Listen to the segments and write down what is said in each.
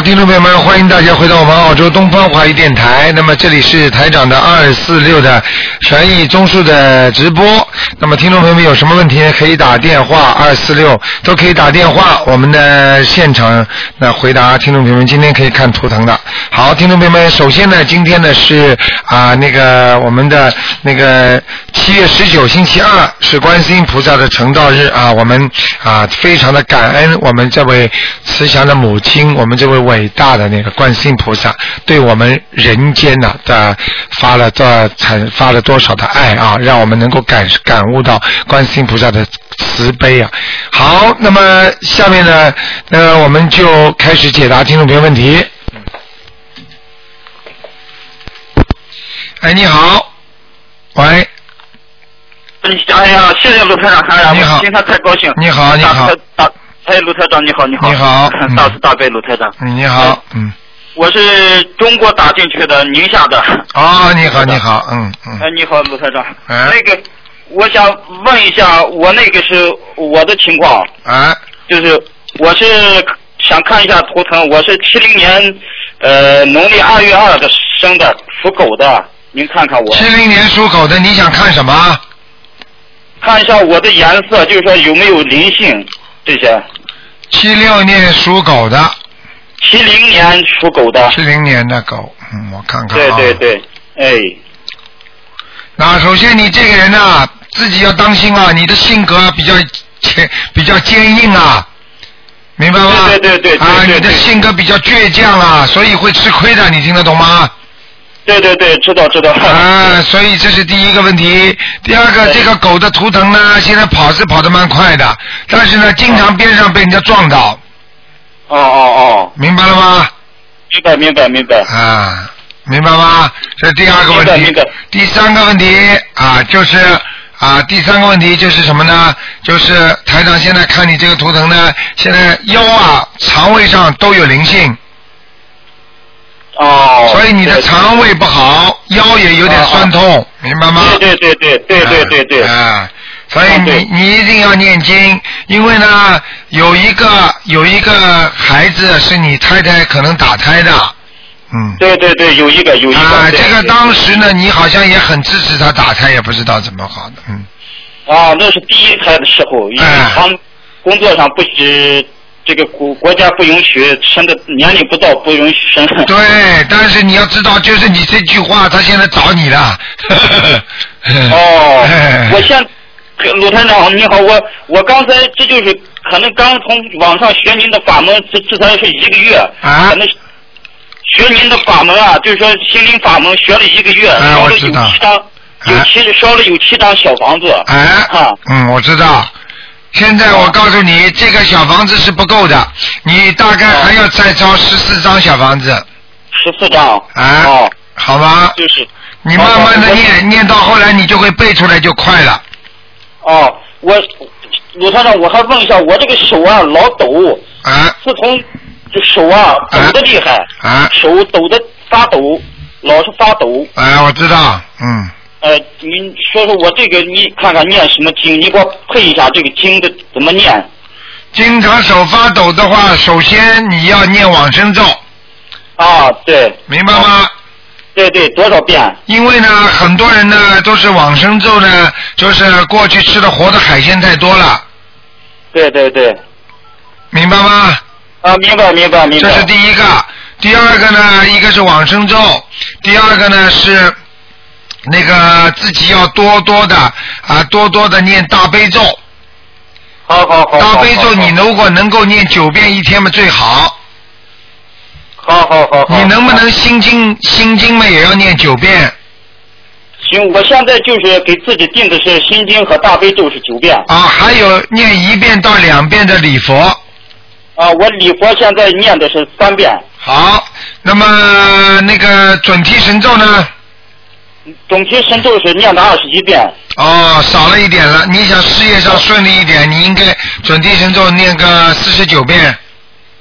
听众朋友们，欢迎大家回到我们澳洲东方华语电台。那么这里是台长的二四六的权益综述的直播。那么听众朋友们有什么问题可以打电话二四六都可以打电话，我们的现场那回答听众朋友们今天可以看图腾的。好，听众朋友们，首先呢，今天呢是啊那个我们的那个七月十九星期二是观世音菩萨的成道日啊，我们啊非常的感恩我们这位慈祥的母亲，我们这位伟大的那个观世音菩萨，对我们人间呢的发了多产发了多少的爱啊，让我们能够感感悟到观世音菩萨的慈悲啊。好，那么下面呢，呃，我们就开始解答听众朋友问题。哎，你好，喂，哎呀，谢谢卢台长，哎呀，你好。我今天太高兴。你好你好。哎，卢台长你好，你好。你好嗯大慈大悲卢台长，嗯你好，嗯，我是中国打进去的宁夏的。哦，你好，你好，嗯嗯。哎，，你好，卢台长。哎。那个，我想问一下，我那个是我的情况，哎，就是我是想看一下图腾，我是七零年呃农历二月二的生的，属狗的，您看看我，七零年属狗的，你想看什么？看一下我的颜色，就是说有没有灵性这些。七六年属狗的，七零年属狗的，七零年的狗，嗯，我看看对啊。对对，哎，那首先你这个人呐、自己要当心啊，你的性格比较坚比较坚硬啊，明白吗？对对对对啊，对对你的性格比较倔强啊，所以会吃亏的，你听得懂吗？对对对，知道知道。啊，所以这是第一个问题。第二个，这个狗的图腾呢，现在跑是跑得蛮快的，但是呢，经常边上被人家撞到，哦哦哦，明白了吗？明白明白明白。啊，明白吗？这是第二个问题。第三个问题啊，就是啊，第三个问题就是什么呢？就是台长现在看你这个图腾呢，现在腰啊、肠胃上都有灵性，哦。所以你的肠胃不好，腰也有点酸痛，明白吗？对对对对对对对对。啊，所以你你一定要念经，因为呢，有一个有一个孩子是你太太可能打胎的，嗯。对对对，有一个有一个。啊，这个当时呢，你好像也很支持他打胎，也不知道怎么好的，嗯。啊，那是第一胎的时候，因为哎他工作上不许，这个国国家不允许生的年龄不到不允许生。对，但是你要知道，就是你这句话，他现在找你了。哦哎，我现鲁团长你好，我我刚才这就是可能刚从网上学您的法门，这这才是一个月，啊可能学您的法门啊，就是说心灵法门学了一个月，哎烧了有七张，有哎七烧了有七张小房子，哎啊，嗯，我知道。现在我告诉你，这个小房子是不够的，你大概还要再招十四张小房子，十四张，啊哦，好吧？就是你慢慢的哦念，念到后来你就会背出来就快了。哦，我鲁团长，我还问一下，我这个手啊老抖，啊自从这手啊抖的厉害，啊手抖的发抖，老是发抖。哎，我知道，嗯。呃，您说说我这个，你看看念什么经？你给我配一下这个经的怎么念？经常手发抖的话，首先你要念往生咒，啊，对，明白吗？对对，多少遍？因为呢，很多人呢都是往生咒呢，就是过去吃的活的海鲜太多了，对对对，明白吗？啊，明白明白明白。这是第一个。第二个呢，一个是往生咒，第二个呢是那个自己要多多的啊，多多的念大悲咒。好好好。大悲咒你如果能够念九遍一天嘛最好。好好好好。你能不能心经心经嘛也要念九遍？行，我现在就是给自己定的是心经和大悲咒是九遍。啊，还有念一遍到两遍的礼佛。啊，我礼佛现在念的是三遍，好，那么那个准提神咒呢？总提神咒是念了二十一遍。哦，少了一点了。你想事业上顺利一点，你应该准提神咒念个四十九遍，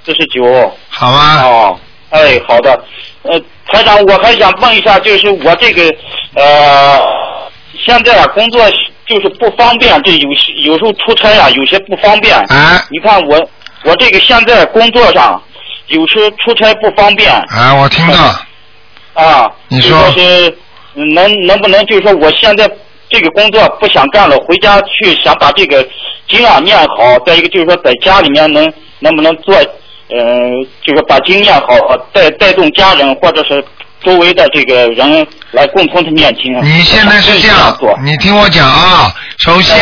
四十九。好吗？哦，哎，好的。呃，台长，我还想问一下，就是我这个呃，现在啊工作就是不方便，这有时有时候出差啊有些不方便。啊你看我我这个现在工作上，有时出差不方便啊，我听到，啊。你就说是嗯能能不能就是说我现在这个工作不想干了，回家去想把这个经啊念好，再一个就是说在家里面能能不能做嗯，就是把经念好，带带动家人或者是周围的这个人来共同的念经。你现在是这样，你听我讲啊。首先，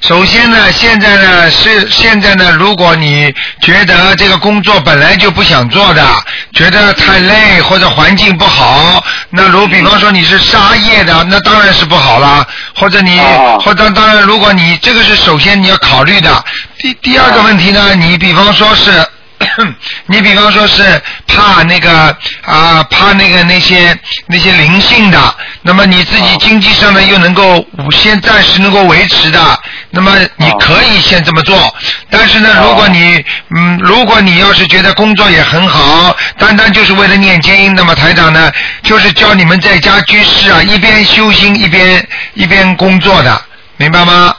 首先呢，现在呢是现在呢，如果你觉得这个工作本来就不想做的，觉得太累或者环境不好，那如比方说你是沙业的，那当然是不好啦。或者你，啊或者当然，如果你这个是首先你要考虑的。第第二个问题呢，你比方说是。你比方说是怕那个啊，怕那个那些那些灵性的，那么你自己啊经济上呢又能够先暂时能够维持的，那么你啊可以先这么做。但是呢，啊如果你嗯，如果你要是觉得工作也很好，单单就是为了念经，那么台长呢就是教你们在家居士啊，一边修心一边一边工作的，明白吗？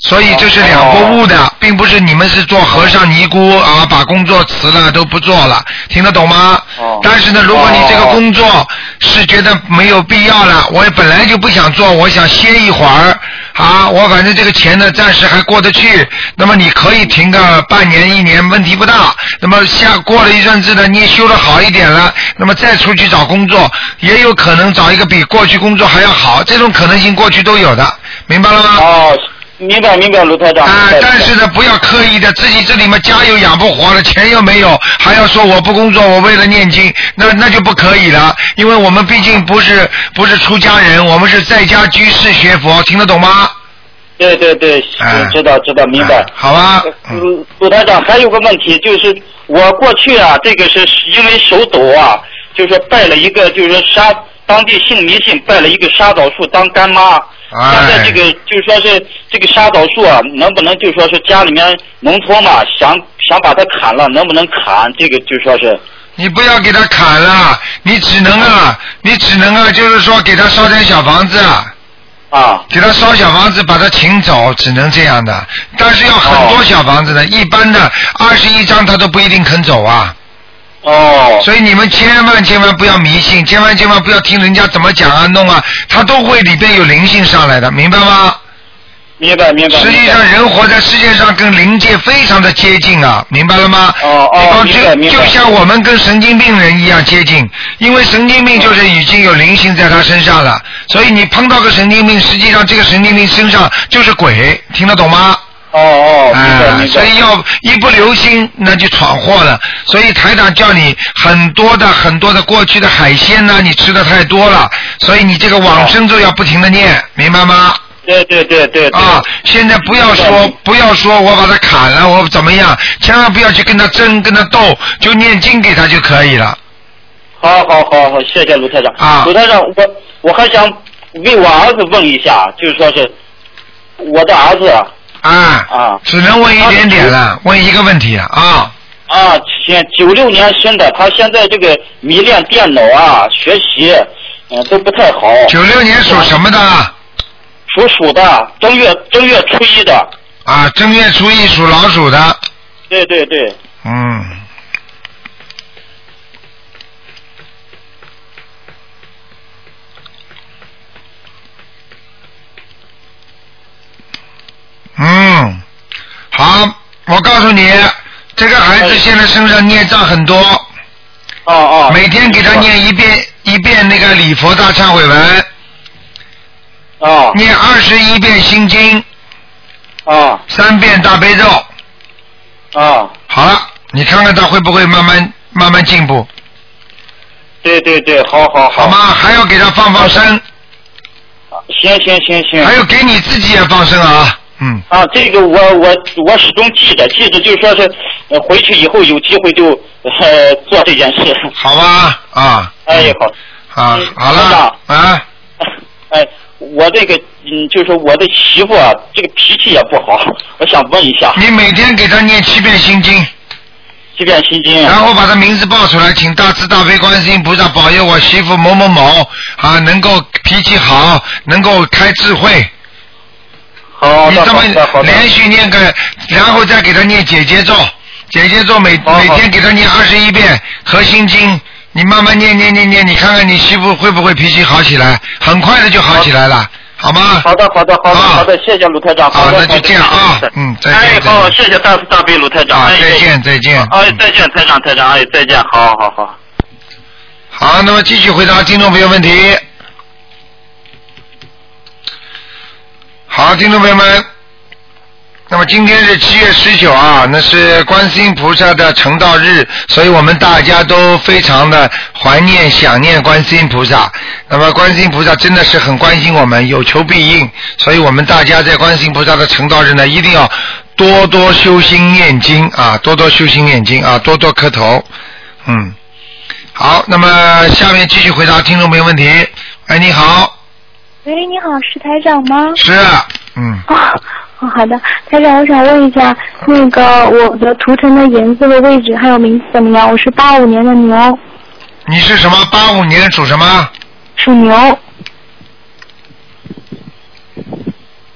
所以这是两不误的，并不是你们是做和尚尼姑啊，把工作辞了都不做了，听得懂吗？哦但是呢，如果你这个工作是觉得没有必要了，我也本来就不想做，我想歇一会儿啊，我反正这个钱呢暂时还过得去，那么你可以停个半年一年，问题不大。那么下过了一阵子呢，你也修得好一点了，那么再出去找工作，也有可能找一个比过去工作还要好，这种可能性过去都有的，明白了吗？哦，明白明白，卢台长。啊但是呢，不要刻意的，自己这里面家又养不活了，钱又没有，还要说我不工作，我为了念经，那那就不可以了，因为我们毕竟不是不是出家人，我们是在家居士学佛，听得懂吗？对对对，哎知道知道，明白哎。好吧，嗯，卢卢台长，还有个问题就是，我过去啊，这个是因为手抖啊，就是拜了一个，就是杀当地信迷信，拜了一个沙枣树当干妈。哎现在这个就说是这个沙枣树啊，能不能就说是家里面农村嘛，想想把它砍了，能不能砍？这个就说是你不要给他砍了，你只能啊，你只能啊，就是说给他烧点小房子啊。啊给他烧小房子，把他请走，只能这样的。但是要很多小房子的，一般的二十一张他都不一定肯走啊。哦所以你们千万千万不要迷信，千万千万不要听人家怎么讲啊弄啊，他都会里边有灵性上来的，明白吗？明白明白。实际上人活在世界上跟灵界非常的接近啊，明白了吗？哦哦比方就明白明白就像我们跟神经病人一样接近，因为神经病就是已经有灵性在他身上了，所以你碰到个神经病，实际上这个神经病身上就是鬼，听得懂吗？哦哦，哎，所以要一不留心，那就闯祸了。所以台长叫你很多的很多的过去的海鲜呢，你吃的太多了，所以你这个往生咒要不停的念，明白吗？对对对对对。啊，现在不要说不要说我把它砍了，我怎么样，千万不要去跟他争，跟他斗，就念经给他就可以了。好好好好，谢谢卢台长。啊卢台长，我我还想为我儿子问一下，就是说是我的儿子啊，啊只能问一点点了，问一个问题了啊。啊，现九六年生的，他现在这个迷恋电脑啊，学习嗯、都不太好。九六年属什么的？属鼠的，正月正月初一的。啊，正月初一属老鼠的。对对对，嗯。嗯，好，我告诉你，这个孩子现在身上孽障很多，哦哦。每天给他念一遍一遍那个礼佛大忏悔文，哦。念二十一遍心经，哦。三遍大悲咒。哦，好了，你看看他会不会慢慢慢慢进步，对对对，好好好。吗？还要给他放放生，行行行行。还有给你自己也放生啊，嗯，啊，这个我我我始终记着，记着就是说是，呃，回去以后有机会就呃做这件事。好吧，啊，哎，好，啊嗯，好了，啊，哎，我这个嗯，就是我的媳妇啊，这个脾气也不好，我想问一下，你每天给她念七遍心经，七遍心经然后把她名字报出来，请大慈大悲观世音菩萨保佑我媳妇某某某啊，能够脾气好，能够开智慧。好你这么连续念个，然后再给他念姐姐咒，姐姐咒每每天给他念二十一遍核心经，你慢慢念念念念，你看看你媳妇会不会脾气好起来？很快的就好起来了，好吗？好的，好的，好的，啊好的，谢谢卢台长。好的，好的好那就这样啊嗯再见哎，好，谢谢大大悲卢台长。再见再见哎，再见，台长，台长，哎，再见，好好好。好，那么继续回答听众朋友问题。好，听众朋友们，那么今天是七月十九啊，那是观世音菩萨的成道日，所以我们大家都非常的怀念、想念观世音菩萨。那么观世音菩萨真的是很关心我们，有求必应，所以我们大家在观世音菩萨的成道日呢，一定要多多修心念经啊，多多修心念经啊，多多磕头，嗯。好，那么下面继续回答听众朋友问题。哎，你好，喂，你好，是台长吗？是，嗯，啊、哦，好的，台长，我想问一下，那个我的图腾的颜色的位置还有名字怎么样？我是八五年的牛，你是什么？八五年属什么？属牛。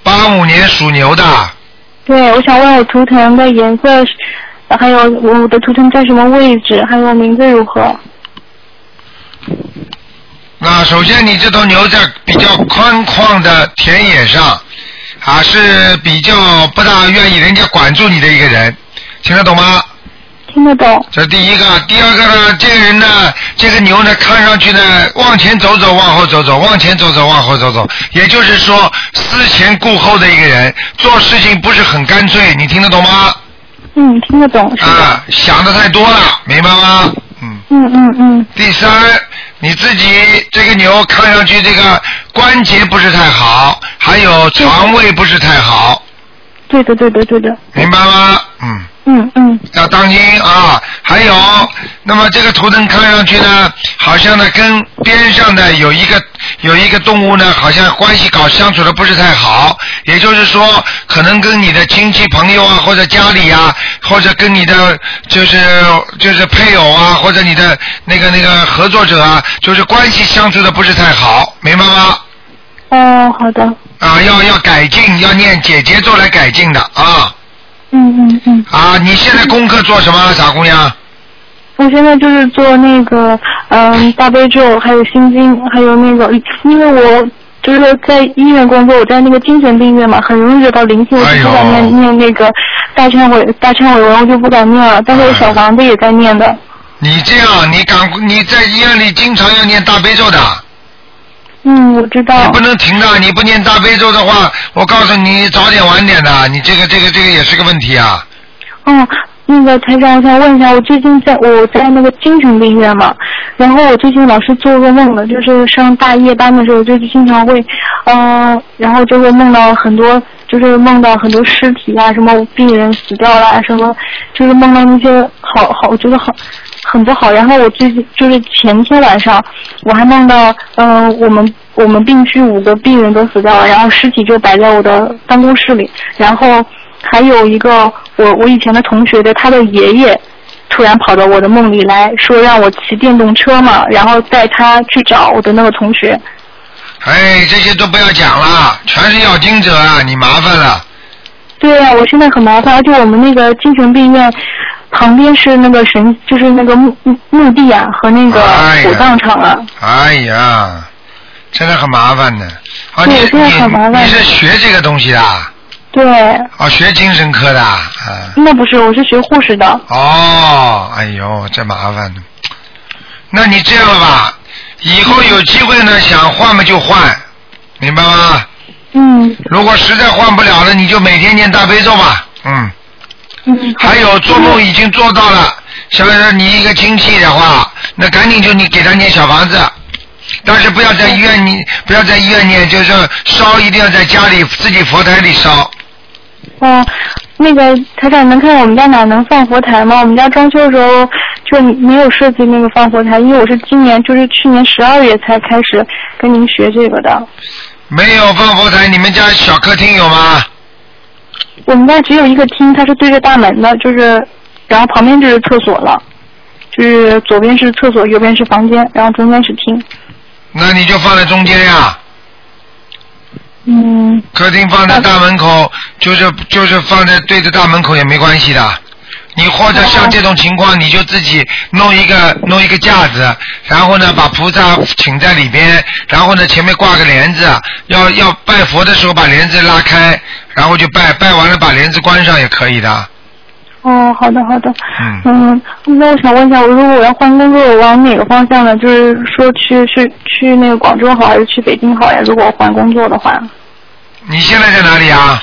八五年属牛的。对，我想问我图腾的颜色是，还有我的图腾在什么位置，还有名字如何？那首先，你这头牛在比较宽旷的田野上，啊，是比较不大愿意人家管住你的一个人，听得懂吗？听得懂？这是第一个，第二个呢，这个人呢，这个牛呢，看上去呢，往前走走，往后走走，往前走走，往后走走，也就是说，思前顾后的一个人，做事情不是很干脆，你听得懂吗？嗯，听得懂，啊，想的太多了，明白吗？嗯。嗯嗯嗯，第三，你自己这个牛看上去这个关节不是太好，还有肠胃不是太好，对的对的对的。明白吗？嗯。嗯嗯要当心啊！还有，那么这个图腾看上去呢，好像呢跟边上的有一个有一个动物呢，好像关系搞相处的不是太好。也就是说，可能跟你的亲戚朋友啊，或者家里啊，或者跟你的就是就是配偶啊，或者你的那个那个合作者啊，就是关系相处的不是太好，明白吗？哦，好的。啊，要要改进，要念姐姐做来改进的啊嗯嗯嗯，啊！你现在功课做什么，傻姑娘？我现在就是做那个嗯大悲咒，还有心经，还有那个，因为我就是在医院工作，我在那个精神病院嘛，很容易惹到灵性，我就不敢哎念、念那个大忏悔大忏悔文，我就不敢念了。但是我小房子也在念的。你这样，你敢你在医院里经常要念大悲咒的，嗯，我知道你不。能停的。你不念大悲咒的话，我告诉你，早点晚点的，你这个这个这个也是个问题啊。嗯，那个台长，我想问一下，我最近在我在那个精神病院嘛，然后我最近老是做噩梦的，就是上大夜班的时候，就经常会，嗯、然后就会梦到很多，就是梦到很多尸体啊，什么病人死掉了，什么，就是梦到那些好好，我觉得好。很不好，然后我最近就是前天晚上，我还梦到，嗯、我们我们病区五个病人都死掉了，然后尸体就摆在我的办公室里，然后还有一个我我以前的同学的他的爷爷，突然跑到我的梦里来说让我骑电动车嘛，然后带他去找我的那个同学。哎，这些都不要讲了，全是要经者啊，你麻烦了。对啊、我现在很麻烦，而且我们那个精神病院旁边是那个神，就是那个墓墓墓地啊和那个火葬场啊。哎呀，真的很麻烦的。啊，你对真的很麻烦你你是学这个东西的啊？对，哦，学精神科的啊？啊那不是，我是学护士的。哦，哎呦，这麻烦了。那你这样吧？以后有机会呢，想换嘛就换，明白吗？嗯如果实在换不了了，你就每天念大悲咒吧。嗯，嗯。还有做梦已经做到了，像是你一个亲戚的话，那赶紧就你给他念小房子，但是不要在医院你不要在医院念，就是烧一定要在家里自己佛台里烧。哦，那个台长能看我们家哪能放佛台吗？我们家装修的时候就没有设计那个放佛台，因为我是今年就是去年十二月才开始跟您学这个的。没有放佛台，你们家小客厅有吗？我们家只有一个厅，它是对着大门的，就是，然后旁边就是厕所了，就是左边是厕所，右边是房间，然后中间是厅。那你就放在中间呀。嗯，客厅放在大门口，就是就是放在对着大门口也没关系的。你或者像这种情况，你就自己弄一个弄一个架子，然后呢把菩萨请在里边，然后呢前面挂个帘子，要要拜佛的时候把帘子拉开，然后就拜，拜完了把帘子关上也可以的。哦，好的好的。嗯嗯，那我想问一下，我如果我要换工作，我往哪个方向呢？就是说去去去那个广州好，还是去北京好呀？如果我换工作的话，你现在在哪里啊？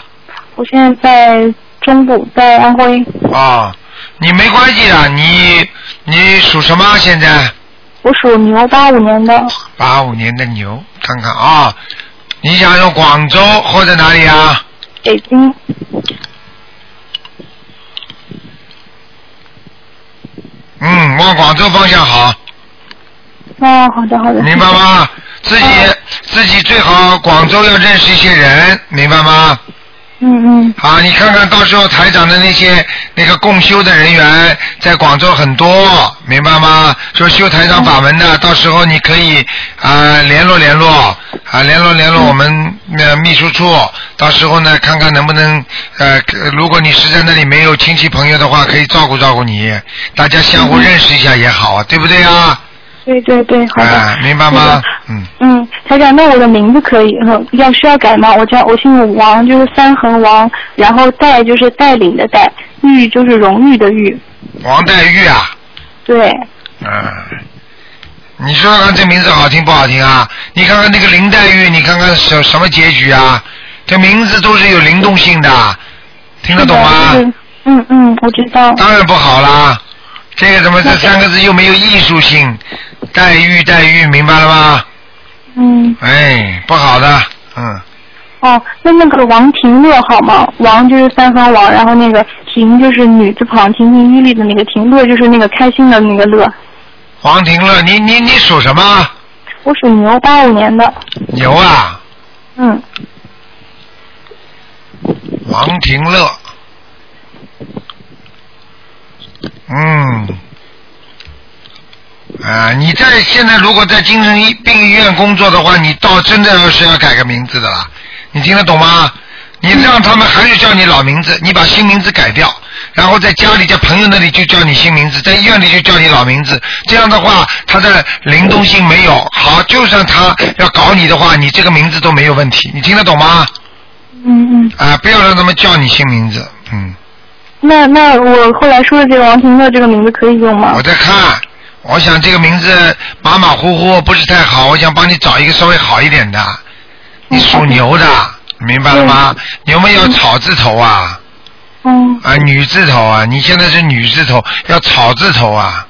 我现在在中部，在安徽。哦，你没关系的，你你属什么？现在我属牛，八五年的。八五年的牛，看看啊，你想用广州或者哪里啊？北京。嗯，往广州方向好，哦，好的好的。明白吗？自己自己最好广州要认识一些人，明白吗？嗯嗯。好，你看看到时候台长的那些那个共修的人员在广州很多，明白吗？说修台长法门的，到时候你可以啊、联络联络啊联络联络我们呃秘书处，到时候呢看看能不能呃如果你实在那里没有亲戚朋友的话，可以照顾照顾你，大家相互认识一下也好啊，对不对啊？对对对，好的。啊，明白吗？嗯。嗯，台长，那我的名字可以，嗯，要需要改吗？我叫我姓王，就是三横王，然后带就是带领的带，玉就是荣誉的玉。王黛玉啊，对，嗯，你说说看这名字好听不好听啊？你看看那个林黛玉，你看看什什么结局啊？这名字都是有灵动性的，听得懂吗？嗯嗯，我知道。当然不好啦，这个怎么这三个字又没有艺术性？黛玉，黛玉，明白了吗？嗯，哎，不好的，嗯，哦，那那个王庭乐好吗？王就是三横王，然后那个庭就是女字旁，亭亭玉立的那个庭，乐就是那个开心的那个乐。王庭乐，你你你属什么？我属牛，八五年的。牛啊，嗯，王庭乐，嗯，啊，你在现在如果在精神医病医院工作的话，你倒真的是要改个名字的啦，你听得懂吗？你让他们还是叫你老名字，你把新名字改掉，然后在家里在朋友那里就叫你新名字，在医院里就叫你老名字，这样的话他的灵动性没有。好，就算他要搞你的话，你这个名字都没有问题，你听得懂吗？嗯嗯，啊，不要让他们叫你新名字，嗯。那那我后来说的这个王庭乐这个名字可以用吗我？在看，我想这个名字马马虎虎不是太好，我想帮你找一个稍微好一点的。你属牛的，明白了吗？牛没有草字头啊，嗯啊女字头啊，你现在是女字头，要草字头啊，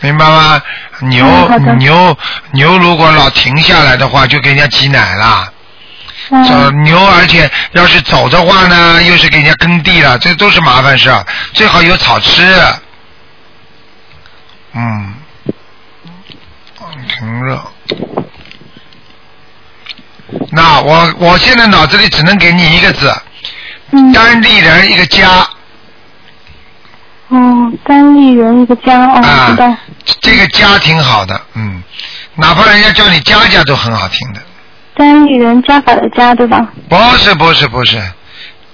明白吗？牛、嗯牛牛如果老停下来的话，就给人家挤奶了。走嗯牛，而且要是走的话呢，又是给人家耕地了，这都是麻烦事儿。最好有草吃。嗯，挺热。那我我现在脑子里只能给你一个字，嗯单立人一个家哦，单立人一个家哦，啊知道。，这个家挺好的，嗯，哪怕人家叫你家家都很好听的。单立人加法的加对吧？不是不是不是，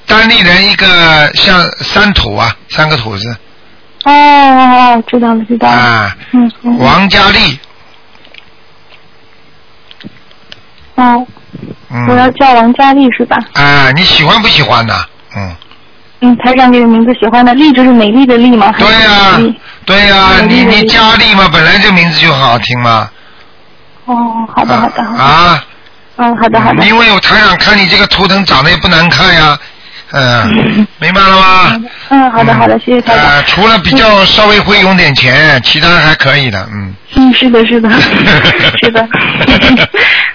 单立人一个像三土啊，三个土字哦哦哦，知道了知道了。啊，嗯嗯。王佳丽，哦，我要嗯，叫王佳丽是吧？啊，你喜欢不喜欢呢？嗯，嗯，台长这个名字喜欢的，丽就是美丽的丽吗？对呀、丽对呀、你你佳丽嘛，本来这名字就很好听嘛。哦，好的好的好的。啊，嗯，好的好的。因为我台长看你这个图腾长得也不难看呀，嗯，明白了吗？嗯，好的好的，谢谢台长。呃，除了比较稍微会用点钱，其他还可以的，嗯。嗯，是的，是的，是的。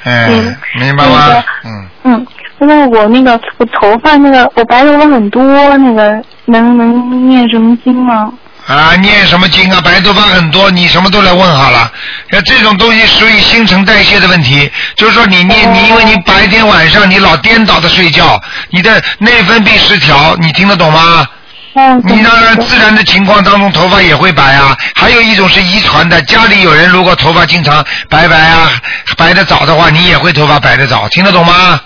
哎 嗯，明白吗？嗯，嗯，因为我那个我头发那个我白头发很多，那个能能念什么经吗？啊，念什么经啊？白头发很多，你什么都来问好了。那这种东西属于新陈代谢的问题，就是说你念你，因为你白天晚上你老颠倒的睡觉，你的内分泌失调，你听得懂吗？嗯，你当然自然的情况当中头发也会白啊，还有一种是遗传的，家里有人如果头发经常白白啊，白的早的话，你也会头发白的早，听得懂吗？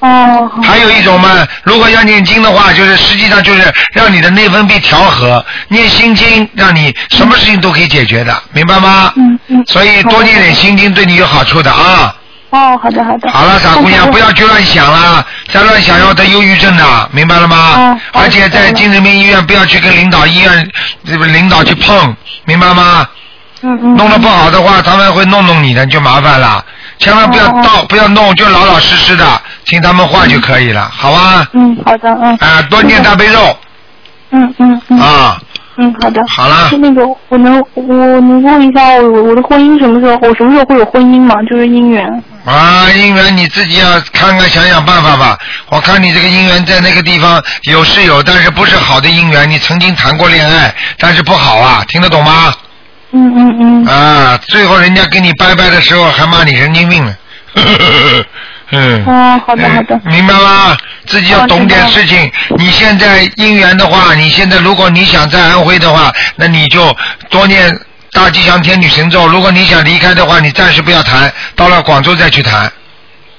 哦，还有一种嘛，如果要念经的话，就是实际上就是让你的内分泌调和，念心经，让你什么事情都可以解决的，明白吗？嗯嗯。所以多念点心经对你有好处的啊。哦，好的好的。好了，傻姑娘，不要去乱想了，再乱想要得忧郁症的，明白了吗？而且在精神病医院不要去跟领导医院这个领导去碰，明白吗？嗯嗯。弄得不好的话，他们会弄弄你的，就麻烦了。千万不要倒，不要弄，就老老实实的听他们话就可以了，好吧？嗯，好的，嗯。啊，多念大悲咒嗯嗯嗯。啊。嗯，好的。好了是那个，我能我能问一下我我的婚姻什么时候？我什么时候会有婚姻吗？就是姻缘。啊，姻缘你自己要看看想想办法吧。我看你这个姻缘在那个地方有是有，但是不是好的姻缘。你曾经谈过恋爱，但是不好啊，听得懂吗？嗯嗯嗯。啊，最后人家跟你拜拜的时候还骂你神经病呢。嗯。哦，好的好的。明白吗？自己要懂点事情。你现在姻缘的话，你现在如果你想在安徽的话，那你就多念大吉祥天女神咒。如果你想离开的话，你暂时不要谈，到了广州再去谈，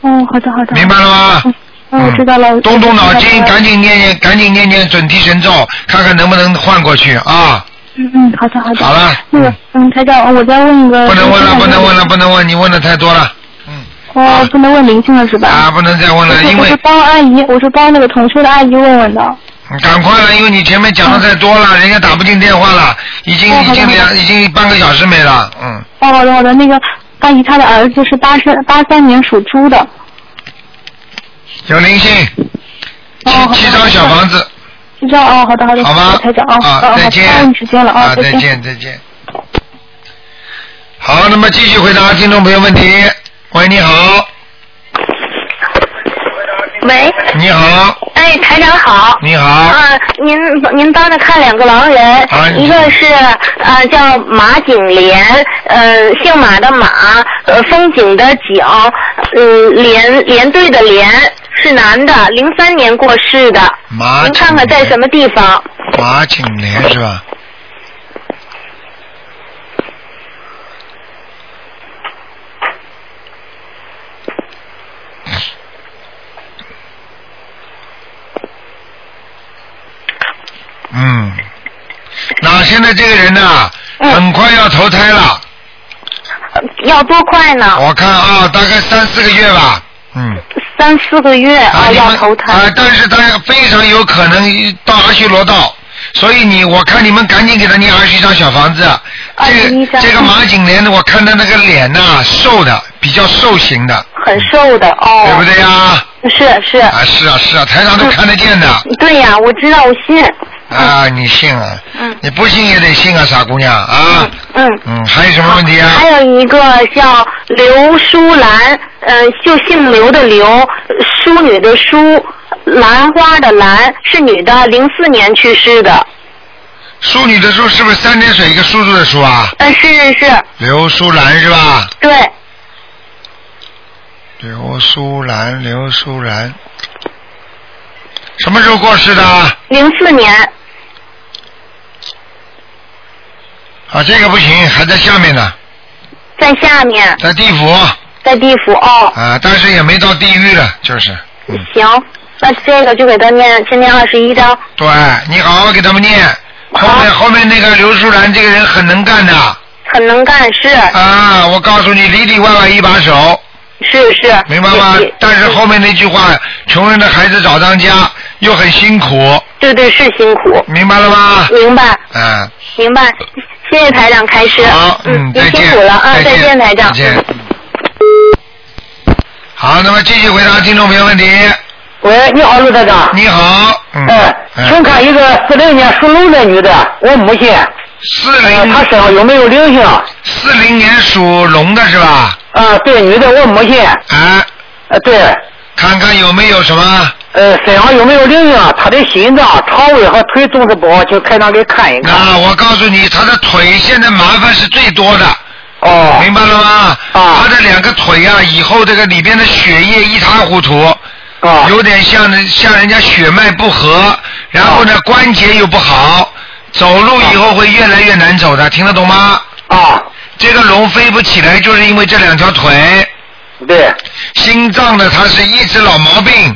哦，好的好的。明白了吗？嗯，嗯我知道了。动动脑筋，赶紧念念，赶紧念念准提神咒，看看能不能换过去啊！嗯嗯，好的好的。好了那个，嗯，台长，我再问一个。不能问了，不能问了，不能问，你问的太多了。嗯。哦，不能问灵性了是吧？啊，不能再问了，因为我是帮阿姨，我是帮那个同事的阿姨问问的。赶快了，因为你前面讲的太多了，人家打不进电话了，已经已经两已经半个小时没了，嗯。哦，好的好的，那个阿姨她的儿子是八三八三年属猪的。有灵性，哦七七张小房子，是这样哦，好的好的，好吗？台长哦，啊，再见。耽误你时间了啊，再再见再见。好，那么继续回答听众朋友问题。喂，你好，喂，你好，哎，台长好。你好，啊，您您帮着看两个狼人，啊一个是呃叫马景莲，呃姓马的马，呃风景的景，嗯连连队的连，是男的，零三年过世的。马您看看在什么地方？马景莲是吧？嗯，那现在这个人呢，嗯很快要投胎了，呃要多快呢？我看啊，大概三四个月吧，嗯。三四个月啊，要投胎。啊，但是他非常有可能到阿修罗道，所以你我看你们赶紧给他念二十一张小房子。这21张个这个马景莲的，我看他那个脸呐、瘦的，比较瘦型的，很瘦的哦。对不对呀？是是。啊，是啊是啊，台上都看得见的。对呀，我知道，我信。啊，你信啊？嗯你不信也得信啊，傻姑娘啊。嗯。嗯，还有什么问题啊？还有一个叫刘淑兰，嗯、就姓刘的刘，淑女的淑，兰花的兰，是女的，零四年去世的。淑女的淑是不是三点水一个叔叔的叔啊？嗯、是是是，刘淑兰是吧？对，刘淑兰，刘淑兰，什么时候过世的？零四年。啊，这个不行，还在下面呢，在下面，在地府。在地府哦。啊，但是也没到地狱了，就是，嗯，行，那这个就给他念，先念二十一章。对你好好给他们念，后面后面那个刘淑兰这个人很能干的。很能干，是。啊，我告诉你，里里外外一把手，是是。明白吗？但是后面那句话，穷人的孩子早当家，又很辛苦，对对是辛苦，明白了吗？明白。嗯，明白。谢谢台长开示。好，嗯，再见，您辛苦了啊，再再见台长。再见。好，那么继续回答听众朋友问题。喂，你好，陆台长。你好，嗯，哎，请看一个四零年属龙的女的，我母亲，四呃，零她身上有没有灵性？四零年属龙的是吧？啊，对，女的，我母亲，啊，呃，对，看看有没有什么？呃，沈阳有没有灵性？她的心脏、肠胃和腿总是不好，请台长给看一看。啊，我告诉你，他的腿现在麻烦是最多的，哦，明白了吗？啊他的两个腿啊，以后这个里边的血液一塌糊涂，啊，有点像人像人家血脉不和，然后呢关节又不好，走路以后会越来越难走的，听得懂吗？啊，这个龙飞不起来，就是因为这两条腿。对，心脏呢，它是一直老毛病，啊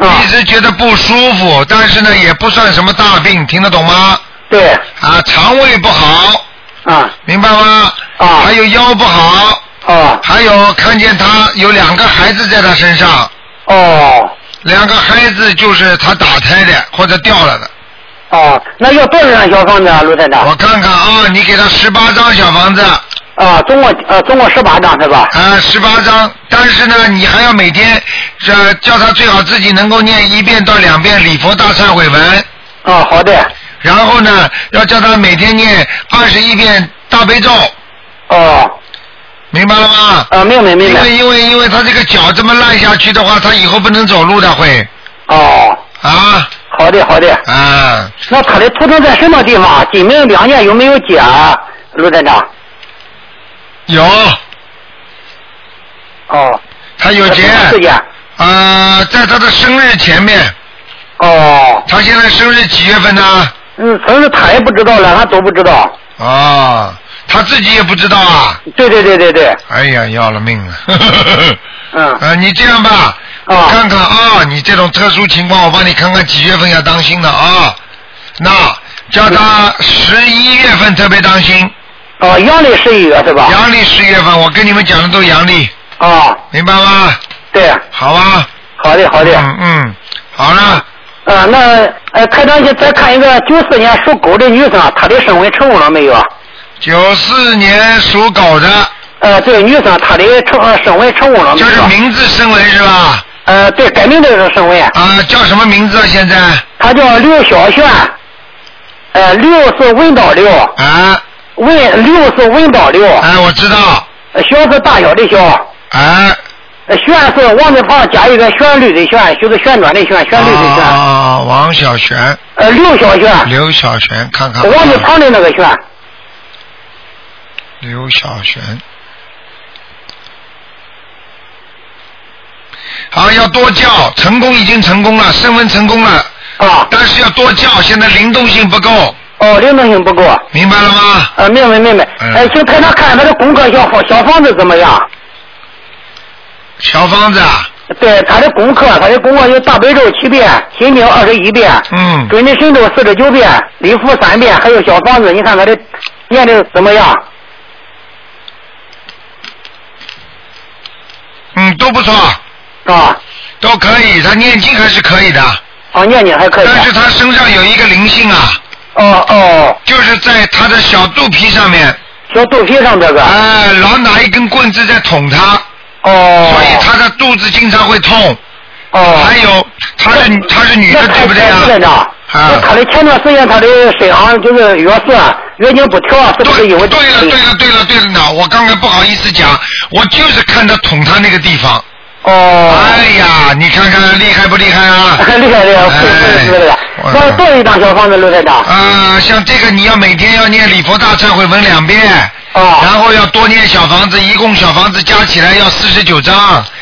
一直觉得不舒服，但是呢也不算什么大病，听得懂吗？对啊，肠胃不好，啊明白吗？啊还有腰不好，啊还有看见他有两个孩子在他身上，哦两个孩子就是他打胎的或者掉了的。哦，那要多少张小房子啊，卢太太？我看看啊，你给他十八张小房子，啊，总共呃总共十八张是吧？啊，十八张，但是呢，你还要每天，这叫他最好自己能够念一遍到两遍礼佛大忏悔文，啊，好的。然后呢，要叫他每天念二十一遍大悲咒，哦，明白了吗？啊，明白明白。因为因为因为他这个脚这么烂下去的话，他以后不能走路的会哦，啊好的好的。啊，那他的图腾在什么地方？今明两年有没有接啊，卢站长？有哦。他有结什么时间？啊，在他的生日前面，哦，他现在生日几月份呢？嗯，生日他也不知道了，他都不知道。啊，他自己也不知道啊。对对对对对，哎呀，要了命了！嗯，呃，你这样吧，啊看看啊，你这种特殊情况，我帮你看看几月份要当心的啊。那叫他十一月份特别当心，哦，阳历十一月是吧？阳历十月份，我跟你们讲的都阳历，啊，明白吗？对，好吧。好的好的。嗯嗯，好了，啊，那呃，台长去再看一个九四年属狗的女生，她的升温成功了没有？九四年属狗的，呃，这个女生她的成呃升温成功了没有？就是名字升为是吧？呃，对，改名字是升温，啊，叫什么名字啊？现在？她叫刘小璇，呃，刘是文刀刘，啊，文刘是文刀刘，哎，我知道，呃小是大小的小，哎。呃旋是王字旁加一个旋律的旋，就是旋转的旋，旋律的旋。啊，王小旋，呃，刘小旋，刘小旋，看看。王字旁的那个旋。刘小旋。好，要多叫，成功已经成功了，升温成功了，啊，但是要多叫，现在灵动性不够，哦，灵动性不够。明白了吗？呃，明白明白。嗯哎，请台长看他的功课小房小房子怎么样？小房子啊，对，他的功课，他的功课有大悲咒七遍，心经二十一遍，嗯，准提神咒四十九遍，礼佛三遍，还有小房子，你看他的念的怎么样？嗯，都不错，啊，都可以，他念经还是可以的，啊，念念还可以。但是他身上有一个灵性啊，哦哦，就是在他的小肚皮上面，小肚皮上这个。哎，老拿一根棍子在捅他，哦。所以他的肚子经常会痛。哦。还有，他是他是女的，对不对啊？台长，啊那他的前段时间他的身上就是月色月经不调，是不是因为？对了，对了，对了，对了呢！我刚才不好意思讲，我就是看他捅他那个地方。哦。哎呀，你看看厉害不厉害啊？厉害厉害，是是是是。那多一张小房子，刘台长。啊，像这个你要每天要念礼佛大忏悔文两遍。哦。然后要多念小房子，一共小房子加起来要四十九张。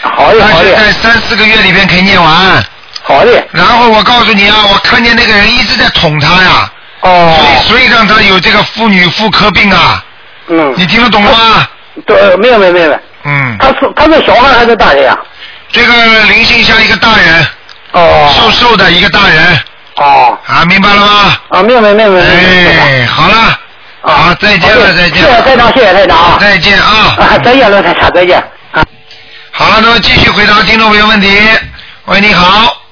好嘞好的。但是在三四个月里边可以念完。好嘞。然后我告诉你啊，我看见那个人一直在捅他呀。哦。所以所以让他有这个妇女妇科病啊。嗯。你听得懂了吗？对，没有没有没有。嗯。他是他是小孩还是大人呀？这个灵性像一个大人。哦。瘦瘦的一个大人。哦。啊，明白了吗？啊，明白明白。哎，好了。好，再见了，再见。谢谢台长，谢谢台长。再见啊。啊，再见，罗台长，再见。啊。好了，那么继续回答听众朋友问题。喂，你好。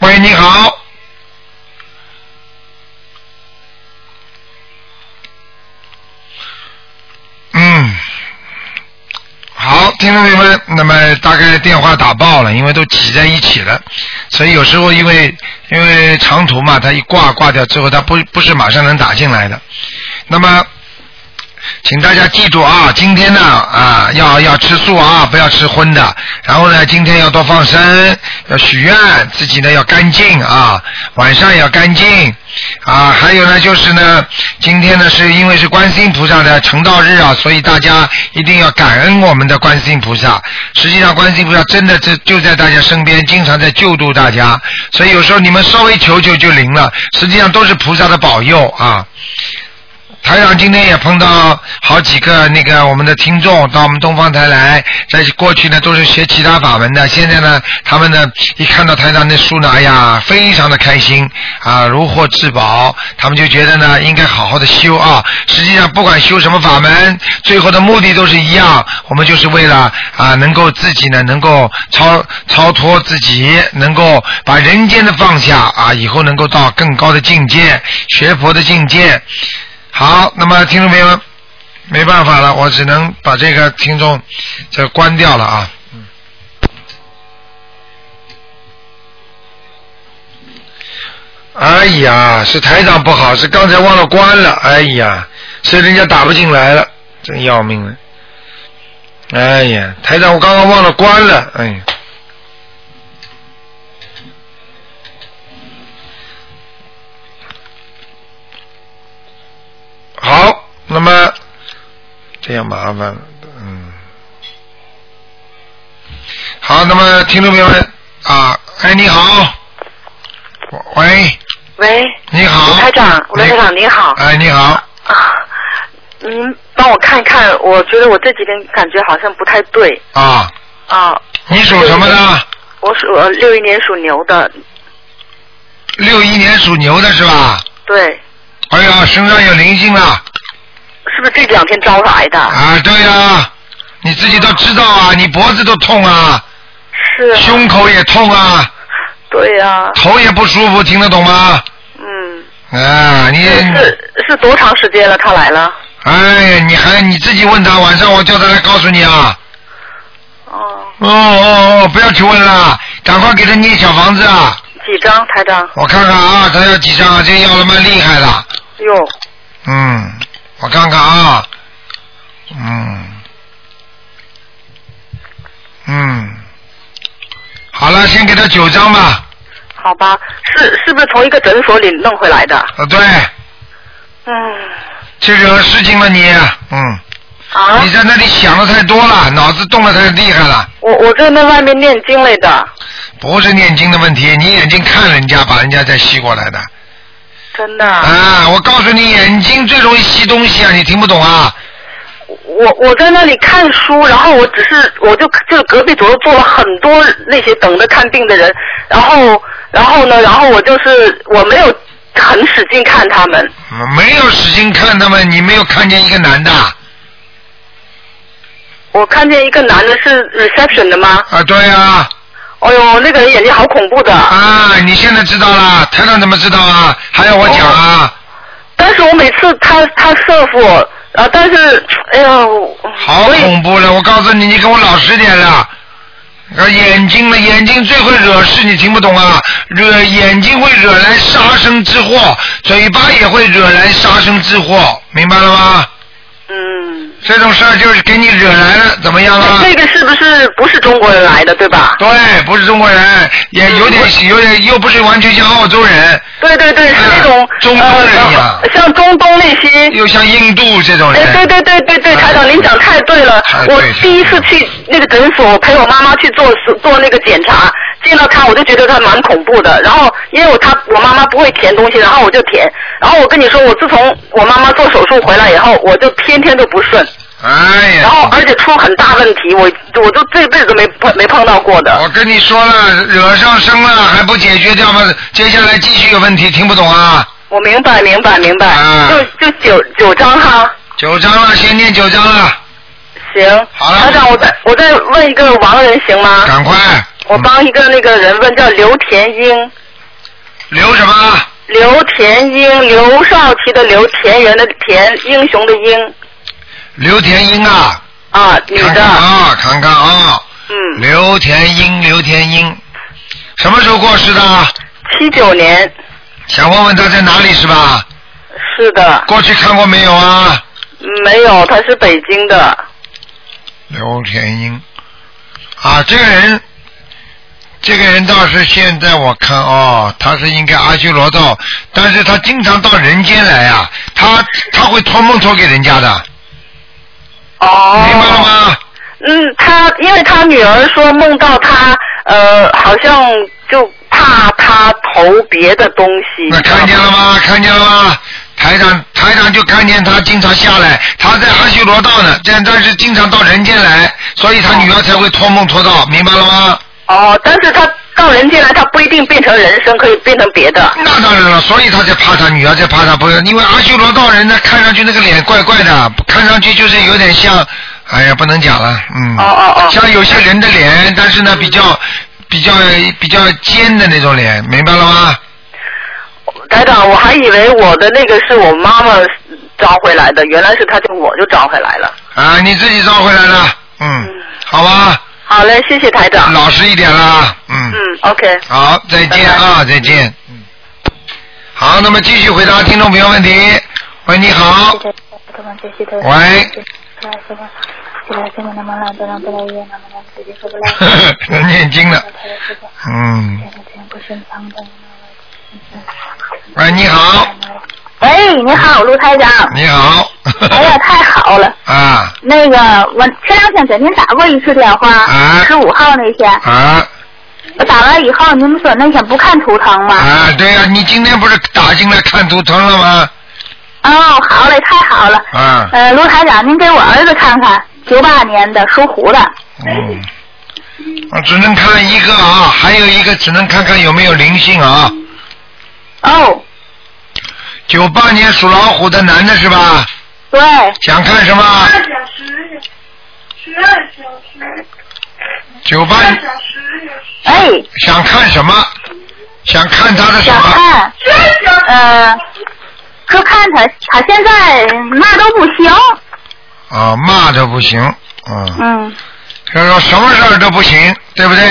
喂，你好。嗯，好，听众朋友们，那么大概电话打爆了，因为都挤在一起了，所以有时候因为因为长途嘛，它一挂挂掉之后，它不不是马上能打进来的。那么，请大家记住啊，今天呢啊要要吃素啊，不要吃荤的。然后呢，今天要多放生，要许愿，自己呢要干净啊，晚上也要干净啊。还有呢，就是呢，今天呢是因为是观世音菩萨的成道日啊，所以大家一定要感恩我们的观世音菩萨。实际上，观世音菩萨真的就就在大家身边，经常在救度大家。所以有时候你们稍微求求就灵了，实际上都是菩萨的保佑啊。台长今天也碰到好几个那个我们的听众到我们东方台来，在过去呢都是学其他法门的，现在呢他们呢一看到台长的书呢，哎呀，非常的开心啊，如获至宝，他们就觉得呢应该好好的修啊。实际上不管修什么法门，最后的目的都是一样，我们就是为了啊能够自己呢能够超超脱自己，能够把人间的放下啊，以后能够到更高的境界，学佛的境界。好，那么听众朋友们，没办法了，我只能把这个听众这关掉了啊。哎呀，是台长不好，是刚才忘了关了。哎呀，是人家打不进来了，真要命了。哎呀，台长，我刚刚忘了关了。哎呀。好，那么这样麻烦了，嗯。好，那么听众朋友们啊，哎，你好，喂，喂，你好，卢台长，卢台长您好。哎，你好，啊，您帮我看一看，我觉得我这几天感觉好像不太对啊，啊。你属什么的？我属呃六一年属牛的，六一年属牛的是吧？对，哎呀，身上有灵性了是不是这两天招来的？啊！对呀，你自己都知道啊，你脖子都痛啊，是啊。胸口也痛啊，对呀、头也不舒服，听得懂吗？嗯，啊，你是是多长时间了？他来了？哎呀，你还你自己问他，晚上我叫他来告诉你啊。哦，哦哦哦，不要去问了，赶快给他念小房子啊！几张，台长？我看看啊，他要几张啊？这要的蛮厉害的。哟，嗯，我看看啊，嗯，嗯，好了，先给他九张吧。好吧，是是不是从一个诊所里弄回来的？啊，对，嗯，这惹事情了你，嗯，啊？你，在那里想的太多了，脑子动的太厉害了，我我在那外面念经来的，不是念经的问题，你眼睛看人家，把人家再吸过来的。真的。啊，我告诉你，眼睛最容易吸东西啊，你听不懂啊？我我在那里看书，然后我只是我就就隔壁左右坐了很多那些等着看病的人，然后然后呢，然后我就是我没有很使劲看他们，没有使劲看他们，你没有看见一个男的我看见一个男的是 reception 的吗？啊？对呀、哎呦，那个人眼睛好恐怖的，啊，你现在知道了，台长怎么知道啊？还要我讲啊？但是我每次他他设服我，啊，但是哎呀，好恐怖了！我告诉你，你给我老实点了。啊，眼睛了，眼睛最会惹事，你听不懂啊？惹眼睛会惹来杀身之祸，嘴巴也会惹来杀身之祸，明白了吗？嗯，这种事儿就是给你惹来了，怎么样啊？那个是不是不是中国人来的对吧？对，不是中国人，也有点有点，又不是完全像澳洲人，对对对，是那种、嗯中东人一样呃，像中东那些。又像印度这种人。哎，对对对对对，台长您讲太对了我第一次去那个诊所，我陪我妈妈去做做那个检查，见到他我就觉得他蛮恐怖的。然后因为我他我妈妈不会填东西，然后我就填。然后我跟你说，我自从我妈妈做手术回来以后，我就天天都不顺，哎呀！然后而且出很大问题，我我都这辈子都没碰没碰到过的。我跟你说了，惹上身了还不解决掉吗？接下来继续有问题，听不懂啊？我明白明白明白，啊就就九九张哈。九张了，先念九张了，行，好了台长，我再我再问一个亡人行吗？赶快。我帮一个那个人问，叫刘田英，刘什么？刘田英，刘少奇的刘，田园的田，英雄的英，刘田英啊，啊，女看看的，啊，看看啊，嗯，刘田英，刘田英，什么时候过世的？七九年，想问问他在哪里是吧？是的，过去看过没有啊？没有，他是北京的，刘田英，啊，这个人，这个人倒是现在我看哦，他是应该阿修罗道，但是他经常到人间来啊，他他会托梦托给人家的，哦，明白了？吗？嗯，他因为他女儿说梦到他，呃，好像就怕他投别的东西，那看见了吗？看见了吗？台长台长就看见他经常下来，他在阿修罗道呢，这样但是经常到人间来，所以他女儿才会托梦托到，明白了吗？哦，但是他到人间来，他不一定变成人生，可以变成别的。那当然了，所以他才怕他女儿，才怕他不是，因为阿修罗道人呢，看上去那个脸怪怪的，看上去就是有点像，哎呀，不能讲了，嗯，哦哦哦像有些人的脸，但是呢，比较比较比较尖的那种脸，明白了吗？台长，我还以为我的那个是我妈妈招回来的，原来是他就我就招回来了。啊，你自己招回来了，嗯，好吧，好嘞，谢谢台长。老实一点啦，嗯，嗯，OK。好，再见啊，再见，嗯，好，那么继续回答听众朋友问题。喂，你好，喂，念经了，嗯，喂，你好，喂，你好，卢台长。你好，哎呀，太好了！啊那个，我前两天给您打过一次电话啊，十五号那天，啊我打完以后，您们说那天不看图腾吗？啊，对呀、你今天不是打进来看图腾了吗？哦，好嘞，太好了。啊，呃，卢台长，您给我儿子看看，九八年的，属虎的。嗯，我只能看一个啊，还有一个只能看看有没有灵性啊。哦，九八年属老虎的男的是吧？对，想看什么？九八哎，想看什么？想看他的什想么？看，呃，就看他，他现在那都不行。啊，骂都不行，嗯，嗯，就是说什么事儿都不行，对不对？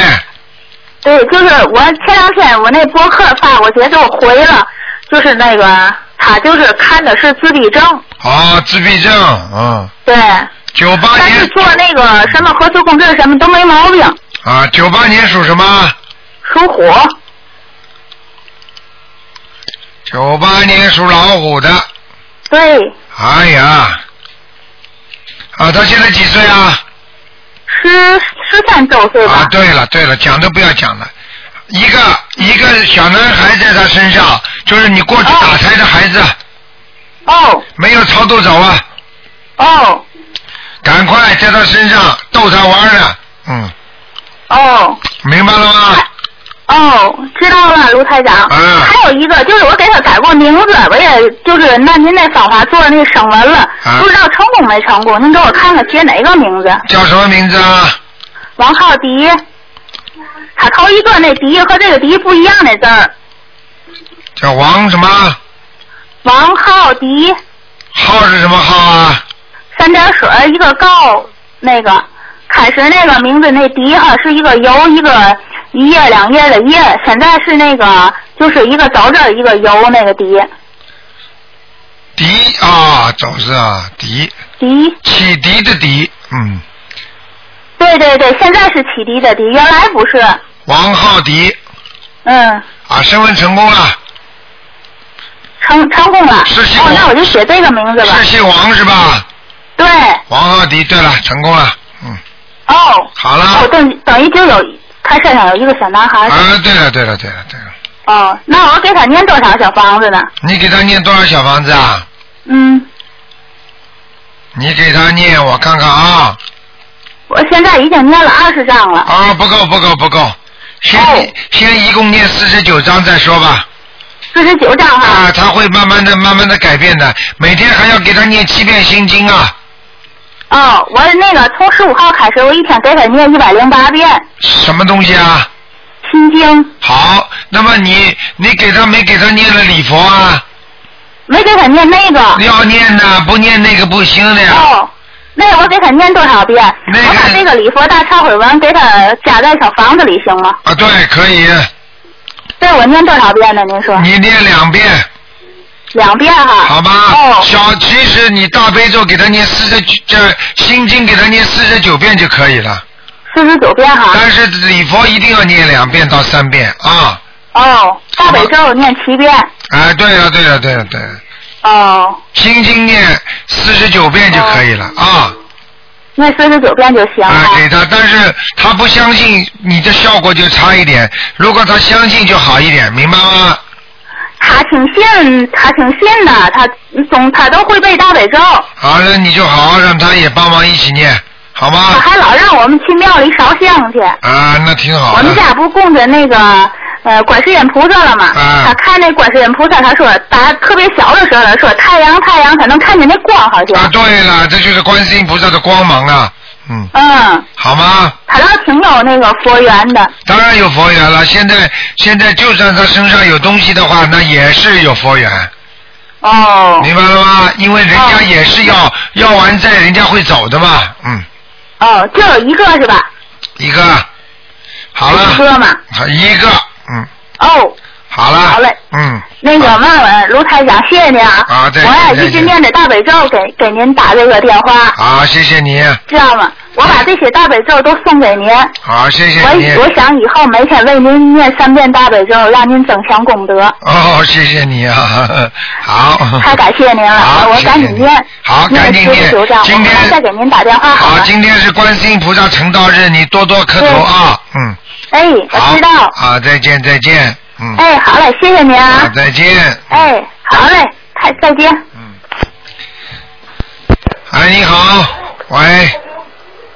对，就是我前两天我那博客发过去给我回了，就是那个他就是看的是自闭症，啊，自闭症，嗯，对，九八年但是做那个什么核磁共振什么都没毛病，啊，九八年属什么？属虎，九八年属老虎的，对，哎呀，啊，他现在几岁啊？十十三周岁吧。啊，，对了对了，讲都不要讲了，一个一个小男孩在他身上，就是你过去打胎的孩子，哦没有超度走啊，哦赶快在他身上逗他玩呢，嗯，哦明白了吗？哦，知道了，卢台长。嗯还有一个就是我给他改过名字，我也就是按您那方法做那个声纹了，啊不知道成功没成功？您给我看看写哪个名字？叫什么名字啊？王浩迪，他头一个那迪和这个迪不一样的字儿，叫王什么？王浩迪，浩是什么浩啊？三点水一个告，那个开始那个名字那迪哈是一个有一个一页两页的页，现在是那个就是一个走字一个有那个迪迪啊，走字啊，迪，迪，启迪的迪，嗯，对对对，现在是启迪的迪，原来不是，王浩迪。嗯，啊，身份成功了，成成功了，是姓哦，那我就写这个名字吧。是，姓王是吧？对，王浩迪，对了，成功了，嗯，哦，好了，哦，等等于就有他身上有一个小男孩，啊，对了，对了，对了，对了，哦，那我给他念多少小房子呢？你给他念多少小房子啊？嗯，你给他念，我看看啊，我现在已经念了二十章了。啊，不够，不够，不够，先、哦先一共念四十九章再说吧。四十九章哈。啊，他会慢慢的、慢慢的改变的。每天还要给他念七遍心经啊。哦，我那个从十五号开始，我一天给他念一百零八遍什么东西啊？心经，好，那么你你给他没给他念了礼佛啊？没给他念那个。要念的，不念那个不行的呀。哦，那个我给他念多少遍？那个我把这个礼佛大忏悔文给他加在小房子里行吗？啊，对，可以，对，我念多少遍呢？您说？你念两遍，两遍哈。好吧？哦。小，其实你大悲咒给他念四十九，这心经给他念四十九遍就可以了。四十九遍哈。但是礼佛一定要念两遍到三遍啊！哦，大悲咒念七遍。哎，对呀，对呀，对呀，对了，哦，心经念四十九遍就可以了啊！念四十九遍就行啊，哈。给他，但是他不相信，你的效果就差一点。如果他相信就好一点，明白吗？他挺信，他挺信的，他总他都会背大悲咒，好了，你就好好让他也帮忙一起念，好吗他？还老让我们去庙里烧香去。啊，那挺好我们的。家不供着那个呃观世音菩萨了嘛？啊他看那观世音菩萨，他说他特别小的时候，他说太阳太阳，他能看见那光好像。啊，对了，这就是观世音菩萨的光芒啊，嗯，嗯，好吗？他倒挺有那个佛缘的。当然有佛缘了。现在现在就算他身上有东西的话，那也是有佛缘，哦明白了吗？因为人家哦也是要要完债，人家会走的嘛，嗯，哦，就有一个是吧？一个，好一了，个嘛。好一个，嗯，哦，好了，好嘞。嗯，那个问问卢台长，谢谢您啊。啊对我呀一直念着大悲咒，给给您打这个电话，好，谢谢您，知道吗？我把这些大悲咒都送给您。好，谢谢你，我我想以后每天为您念三遍大悲咒，让您增强功德。哦，谢谢你啊，好，太感谢您了，我赶紧念。好念赶紧念。今天再给您打电话好好，今天是观世音菩萨成道日，你多多磕头啊，嗯，哎，我，知道。好，再见再见，嗯，哎，好嘞，谢谢您好啊。再见，哎，好嘞，太再见。嗯，哎，你好，喂，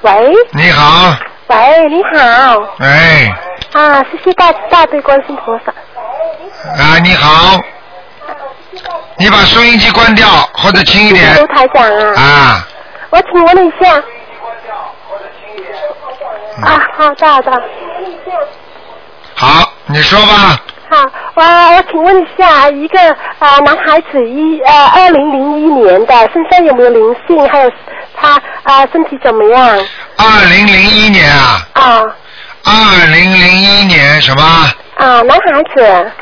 喂。你好，喂，你好。哎，啊！谢谢大大悲观世菩萨。啊，你好，你把收音机关掉或者轻一点。卢台长啊，啊，我请问一下。啊，好的好的，好，你说吧，好，我我请问一下，一个啊、男孩子一呃二零零一年的，身上有没有灵性？还有他啊、身体怎么样？二零零一年啊，啊二零零一年什么？啊，男孩子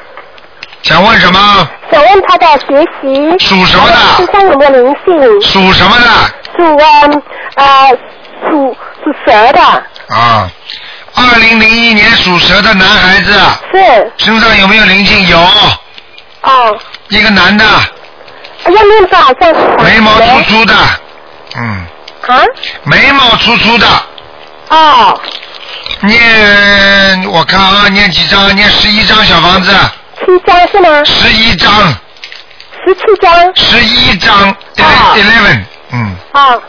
想问什么？想问他的学习属什么的身上有没有灵性？属什么的？属嗯呃属属蛇的，啊，二零零一年属蛇的男孩子，是。身上有没有灵性？有，哦，一个男的？眉毛粗粗的，嗯，啊？眉毛粗粗的，哦，念我看啊，念几张？念十一张小房子，七张是吗？十一张，十七张。十一张。哦，eleven，嗯，哦，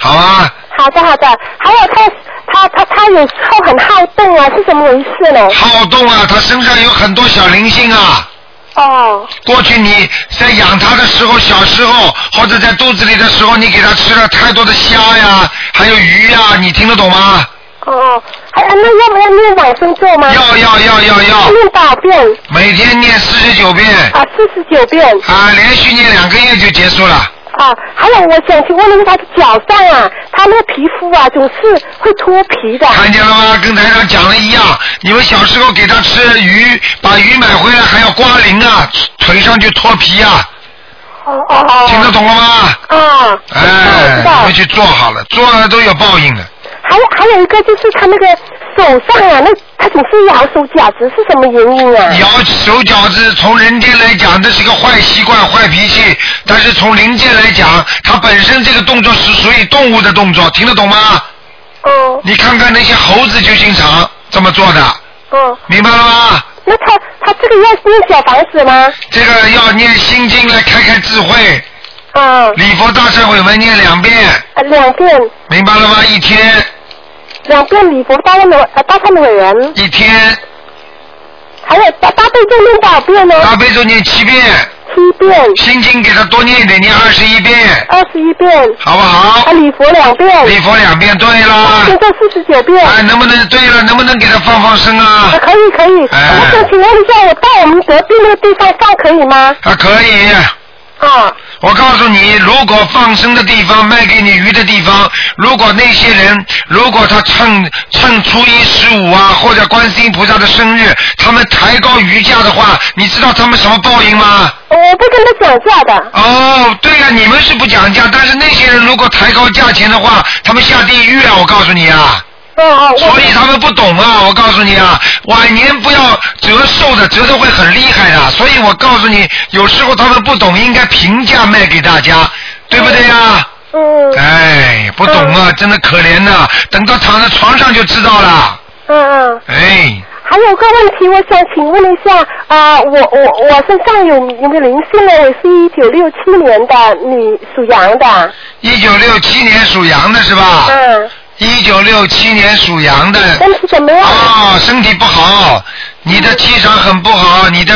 好啊，好的好的。还有他他他他有时候很好动啊，是怎么回事呢？好动啊，他身上有很多小灵性啊。哦过去你在养它的时候，小时候或者在肚子里的时候，你给它吃了太多的虾呀，还有鱼呀，你听得懂吗？哦，还那要不要念往生咒吗？要要要要要，念多少遍？每天念四十九遍，啊，四十九遍。啊，连续念两个月就结束了。啊，还有我想请问的是他的脚上啊，他那个皮肤啊总是会脱皮的。看见了吗？跟台上讲的一样，你们小时候给他吃鱼，把鱼买回来还要刮鳞啊，腿上就脱皮啊，哦哦哦。听得懂了吗？啊，哎，我知道你们。去做好了，做了都有报应的。还有还有一个就是他那个手上啊，那他总是咬手夹子，是什么原因啊？咬手脚子，从人间来讲，这是个坏习惯、坏脾气；但是从灵界来讲，它本身这个动作是属于动物的动作，听得懂吗？哦你看看那些猴子就经常这么做的，哦，明白了吗？那他他这个要念小房子吗？这个要念心经来开开智慧，啊，礼佛大忏悔文念两遍，啊两遍明白了吗？一天两遍礼佛大忏悔呃大忏悔人，一天，还有大大悲咒念多少遍呢？大悲咒念七遍，七遍，心经给他多念一点，念二十一遍，二十一遍，好不好啊？礼佛两遍，礼佛两遍，对啦。现在四十九遍。哎，能不能对了？能不能给他放放生啊啊，？可以可以，哎我想请问一下，我到我们隔壁那个地方放可以吗？啊，可以。啊，我告诉你，如果放生的地方卖给你鱼的地方，如果那些人，如果他趁趁初一十五啊，或者观世音菩萨的生日，他们抬高鱼价的话，你知道他们什么报应吗？我不跟他讲价的。哦，对呀，你们是不讲价，但是那些人如果抬高价钱的话，他们下地狱啊！我告诉你啊。所以他们不懂啊！我告诉你啊，晚年不要折寿的，折的会很厉害的。所以我告诉你，有时候他们不懂，应该平价卖给大家，对不对呀？嗯哎，不懂啊，真的可怜呐、等到躺在床上就知道了。嗯嗯，哎，还还有个问题，我想请问一下啊、我我我身上有有没有灵性呢？我是一九六七年的女，属羊的。一九六七年属羊的是吧？嗯。一九六七年属羊的。身体怎么样？哦，身体不好，你的气场很不好，你的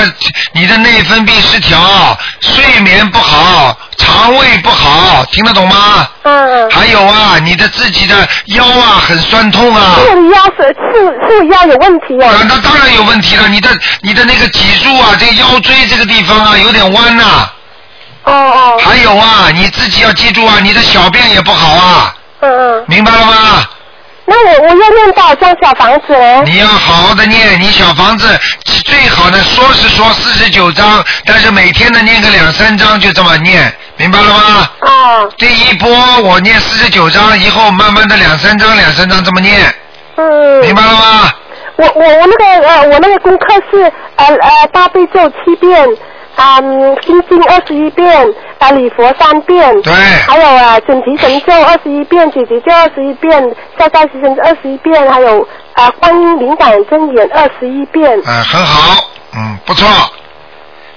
你的内分泌失调，睡眠不好，肠胃不好，听得懂吗？嗯。还有啊，你的自己的腰啊很酸痛啊。是腰是是是腰有问题啊。那当然有问题了，你的你的那个脊柱啊，这个腰椎这个地方啊有点弯呐、哦哦。还有啊，你自己要记住啊，你的小便也不好啊。嗯嗯。明白了吗？那我我要念多少张小房子呢？你要好好的念，你小房子最好的说是说四十九章，但是每天呢念个两三章，就这么念，明白了吗？啊。第一波我念四十九章，以后慢慢的两三章两三章这么念，嗯。明白了吗？我我我那个呃，我那个功课是呃呃大悲咒七遍，啊、嗯，心经二十一遍，啊、礼佛三遍，对，还有啊准提神咒二十一遍，解结咒二十一遍，下下时神咒二十一遍，还有啊观音灵感真言二十一遍。嗯，很好，嗯，不错，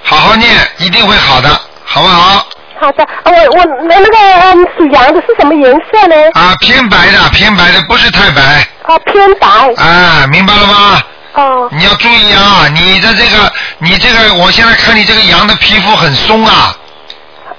好好念，一定会好的，好不好？好的，啊我我那那个嗯属羊的是什么颜色呢？啊，偏白的，偏白的，不是太白。啊偏白。啊，明白了吗？哦。你要注意啊，你的这个，你这个，我现在看你这个羊的皮肤很松啊。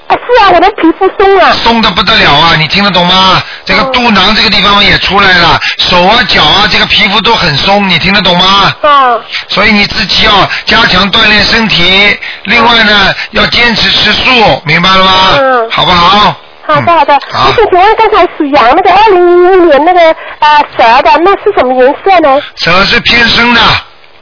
啊是啊，我的皮肤松啊。松的不得了啊，你听得懂吗？这个肚囊这个地方也出来了，手啊脚啊这个皮肤都很松，你听得懂吗？嗯。所以你自己要加强锻炼身体，另外呢要坚持吃素，明白了吗？嗯好不好？好的好的，好我想请问刚才属羊那个二零一一年那个呃蛇的，那是什么颜色呢？蛇是偏深的，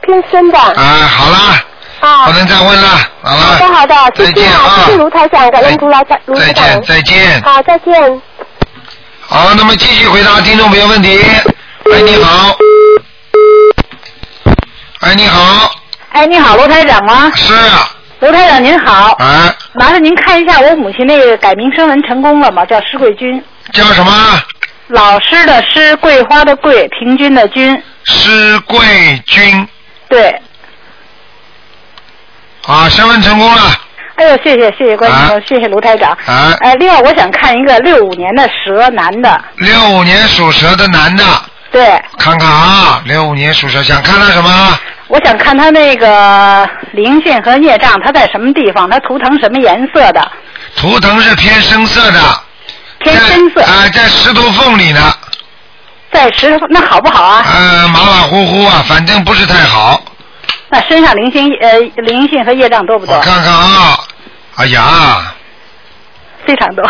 偏深的。啊，好啦，啊。不能再问了，好了。好的好的，谢谢啊，谢谢卢台长，感恩卢台长，卢台长。再见再见。好，再见。好，那么继续回答听众朋友问题。哎，你好。哎，你好。哎，你好，卢台长吗？是。啊卢台长您好。啊。麻烦您看一下我母亲那个改名声纹成功了吗？叫施桂君。叫什么？老师的师，桂花的桂，平均的均。施桂君对。啊，身份成功了。哎呦，谢谢谢谢关心，谢谢卢台长。啊。哎，另外我想看一个六五年的蛇男的。六五年属蛇的男的。对。看看啊，六五年属蛇，想看他什么？我想看他那个灵性和业障，他在什么地方？他图腾什么颜色的？图腾是偏深色的。偏深色。啊、在石头缝里呢。在石头，那好不好啊？呃，马马虎虎啊，反正不是太好。那身上灵性呃灵性和业障多不多？我看看啊，哎呀，非常多。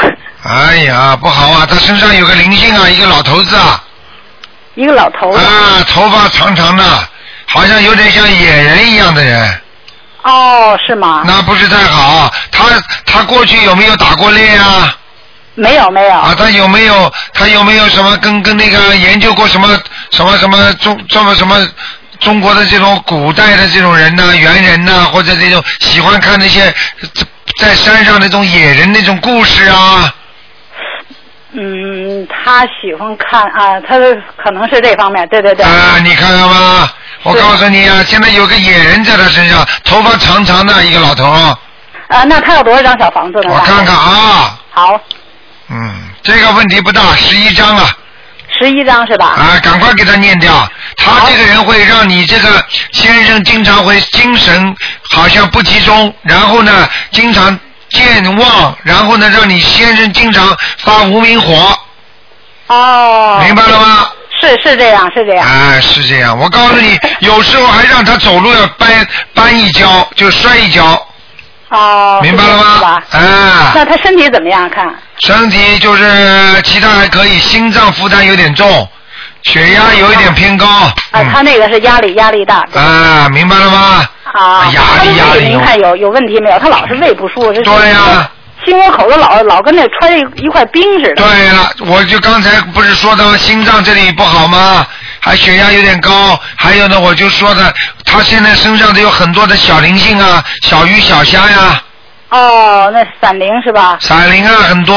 哎呀，不好啊，他身上有个灵性啊，一个老头子啊。一个老头子。啊，头发长长的，好像有点像野人一样的人。哦，是吗？那不是太好。他他过去有没有打过猎啊？没有没有。啊，他有没有他有没有什么跟跟那个研究过什么什么什么中什么什么中国的这种古代的这种人呐、猿人呐、或者这种喜欢看那些在山上那种野人那种故事啊？嗯，他喜欢看啊，他可能是这方面，对对对。啊，你看看吧，我告诉你啊，现在有个野人在他身上，头发长长的一个老头。啊，那他有多少张小房子呢？我看看啊，好，嗯，这个问题不大，十一张啊。十一张是吧？啊，赶快给他念掉。他这个人会让你这个先生经常会精神好像不集中，然后呢，经常健忘，然后呢，让你先生经常发无名火。哦。明白了吗？是是这样，是这样。哎，是这样。我告诉你，有时候还让他走路要搬搬一跤，就摔一跤。哦。明白了吗？啊。那他身体怎么样？看。身体就是其他还可以，心脏负担有点重，血压有一点偏高。啊，他那个是压力压力大。啊，明白了吗？啊，压力压力您看有有问题没有？他老是胃不舒服，对呀心窝口子老老跟那揣一一块冰似的。对了，我就刚才不是说到心脏这里不好吗？还血压有点高，还有呢，我就说的，他现在身上都有很多的小灵性啊，小鱼小虾呀，哦，那散灵是吧？散灵啊很多。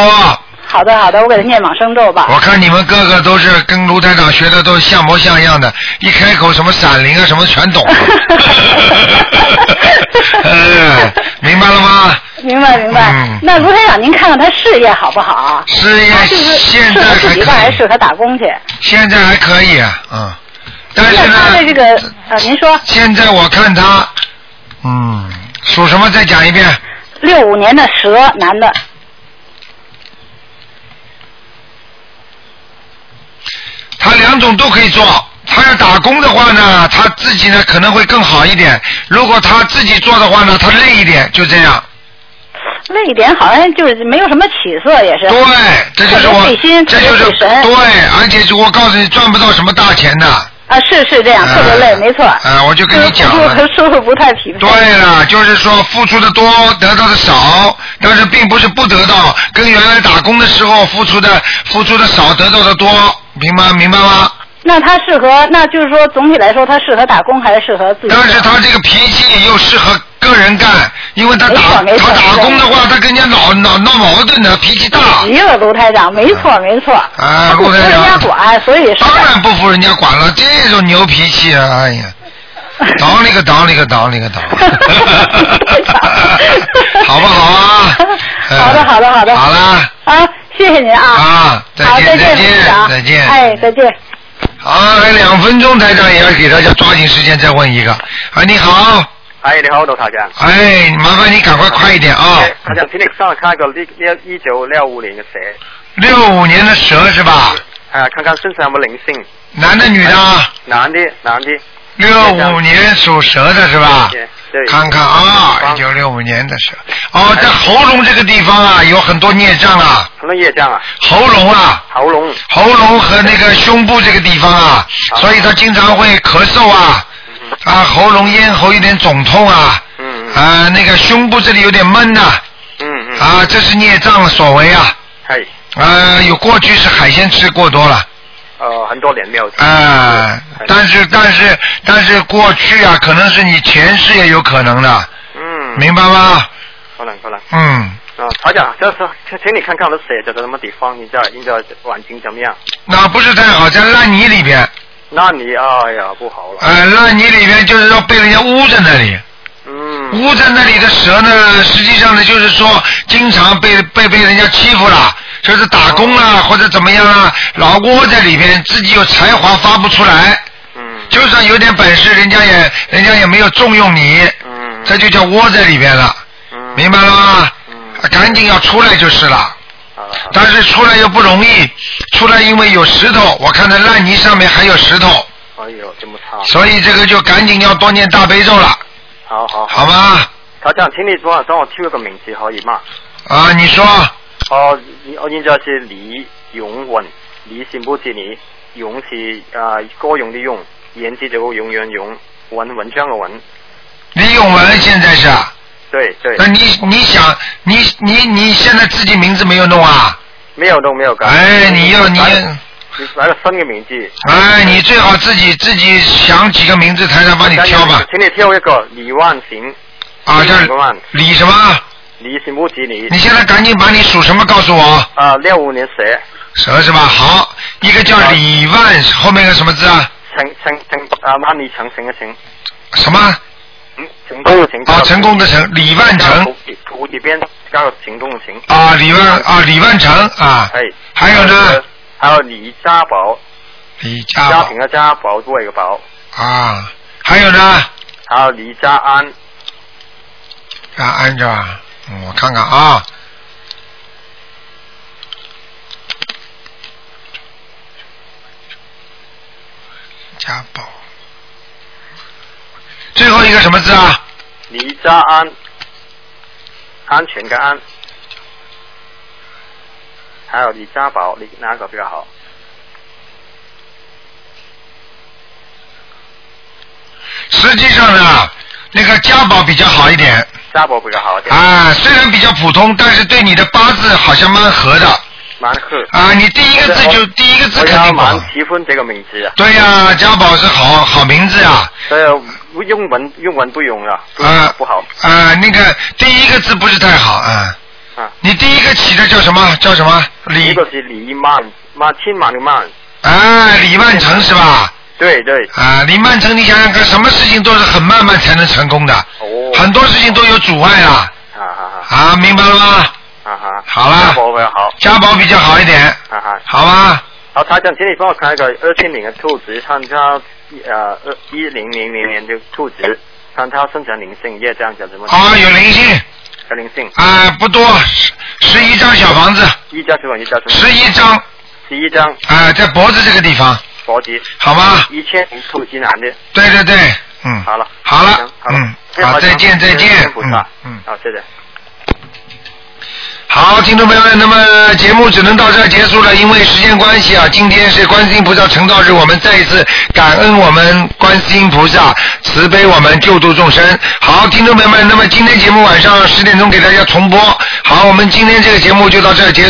好的好的，我给他念往生咒吧。我看你们个个都是跟卢台长学的都像模像样的，一开口什么闪灵啊什么全懂。呃，明白了吗？明白明白。嗯那卢台长，您看看他事业好不好？事业现在适合自己还可以还是适合打工去？现在还可以啊，嗯，但是那他的呢，这个呃，您说现在我看他，嗯，属什么？再讲一遍。六五年的蛇男的，他两种都可以做。他要打工的话呢，他自己呢可能会更好一点。如果他自己做的话呢，他累一点，就这样。那一点好像就是没有什么起色，也是。对，这就是我内心，这就是。对，而且是我告诉你，赚不到什么大钱的。啊，是是这样，特别累，没错。啊，我就跟你讲收入不太匹配。对了，就是说付出的多，得到的少，但是并不是不得到，跟原来打工的时候付出的付出的少，得到的多，明白明白吗？那他适合，那就是说总体来说，他适合打工还是适合自己？但是他这个脾气又适合个人干，因为他打他打工的话，他跟人家闹闹闹矛盾的，脾气大。急了，卢台长，没错没错。啊，他不服人陆台长家管，所以是当然不服人家管了，这种牛脾气啊，哎呀，当那个当那个当那个当，好不好啊？嗯 好的好的好的。好啦，啊，谢谢您啊。啊再见，再见，再见哎，再见。好，还有两分钟，台长也要给大家抓紧时间再问一个。啊，你好，哎，你好，罗台长。哎，麻烦你赶快快一点啊！台長，請你幫我看個呢呢一九六五年的蛇，六五年的蛇是吧？啊，看看身上有没有灵性。男的女的啊？男的，男的。六五年属蛇的是吧？看看啊，一九六五年的蛇。哦，在喉咙这个地方啊，有很多孽障啊。什么孽障啊。喉咙啊。喉咙。喉咙和那个胸部这个地方啊，所以他经常会咳嗽啊，啊，喉咙咽喉有点肿痛啊，嗯啊，那个胸部这里有点闷呐、嗯嗯。啊，这是孽障所为啊，係，啊，有过去是海鲜吃过多了。呃，很多年没有。啊，但是但是但是过去啊，可能是你前世也有可能的，嗯。明白吗？可能可能。嗯，啊，台長，就是請請你看看我的蛇在什么地方，你在你在环境怎么样？那不是太好，在烂泥里边，那你哎呀不好了。呃，烂泥里面就是说被人家捂在那里。嗯。捂在那里的蛇呢，实际上呢，就是说经常被被被人家欺负了，就是打工啊、或者怎么样啊，老窝在里边，自己有才华发不出来。嗯。就算有点本事，人家也人家也没有重用你。嗯。这就叫窝在里边了。嗯。明白了吗？嗯。赶紧要出来就是了。但是出来又不容易，出来因为有石头，我看到烂泥上面还有石头，哎呦，这么差。所以这个就赶紧要多念大悲咒了，好好好吗？台長，請你幫我幫我挑一个名字可以吗？啊，你说哦，我現在是李永文，李是不是你，永是啊歌咏的咏，言字就永远永，文文章的文。李永文现在是啊？對對。那你你想你你你现在自己名字没有弄啊？没有弄没有改。哎，你要你你来了三个名字。哎，你最好自己自己想几个名字，台上帮你挑吧。请你挑一个李万行。啊，叫李什么？李是不是你？你现在赶紧把你属什么告诉我。啊，六五年蛇。蛇是吧？好，一个叫李万，后面个什么字啊？成成成啊，萬里長城嘅城。什麼？嗯，成功的成。啊，成功的成，李万成。土里边加個成功嘅成。啊，李万啊，李万成啊。哎。还有呢？还有李家宝。李家寶。家庭的家，宝多一个宝。啊，还有呢？还有李家安。家，安着，嗯我看看啊。家宝，最后一个什么字啊？李家安，安全的安。还有李家宝，你哪个比较好？实际上呢，那个家宝比较好一点。家宝比较好一点。啊，虽然比较普通，但是对你的八字好像蛮合的。啊，你第一个字就第一个字肯定不好。我蠻喜欢这个名字啊。对呀、家宝是好好名字啊。所以用文用文不用啊。啊。不好。啊，那个第一个字不是太好啊。啊。你第一个起的叫什么？叫什么？李一个是李曼，曼千曼的曼。啊，李曼成是吧？对对。啊，李曼成，你想想看，什么事情都是很慢慢才能成功的，哦。很多事情都有阻碍啊。啊哈哈。啊，明白了吗？啊哈。好啦家宝比较好。家宝比较好一点，啊哈。好吧？好，台长，请你帮我看一个二千年的兔子，看它呃二一零零零年的兔子，看它生成灵性业这样子怎么？啊，有灵性。有灵性。啊，不多，十十一张小房子，一家是吧？一家是。十一张。十一张。啊，在脖子这个地方。脖子。好吗？一千零兔子男的。对对对，嗯。好了。好了好了。嗯，好，再见再见，嗯嗯。好，谢谢。好，听众朋友们，那么节目只能到这儿结束了，因为时间关系啊，今天是观世音菩萨成道日，我们再一次感恩我们观世音菩萨慈悲我们救度众生。好，听众朋友们，那么今天节目晚上十点钟给大家重播。好，我们今天这个节目就到这儿结束。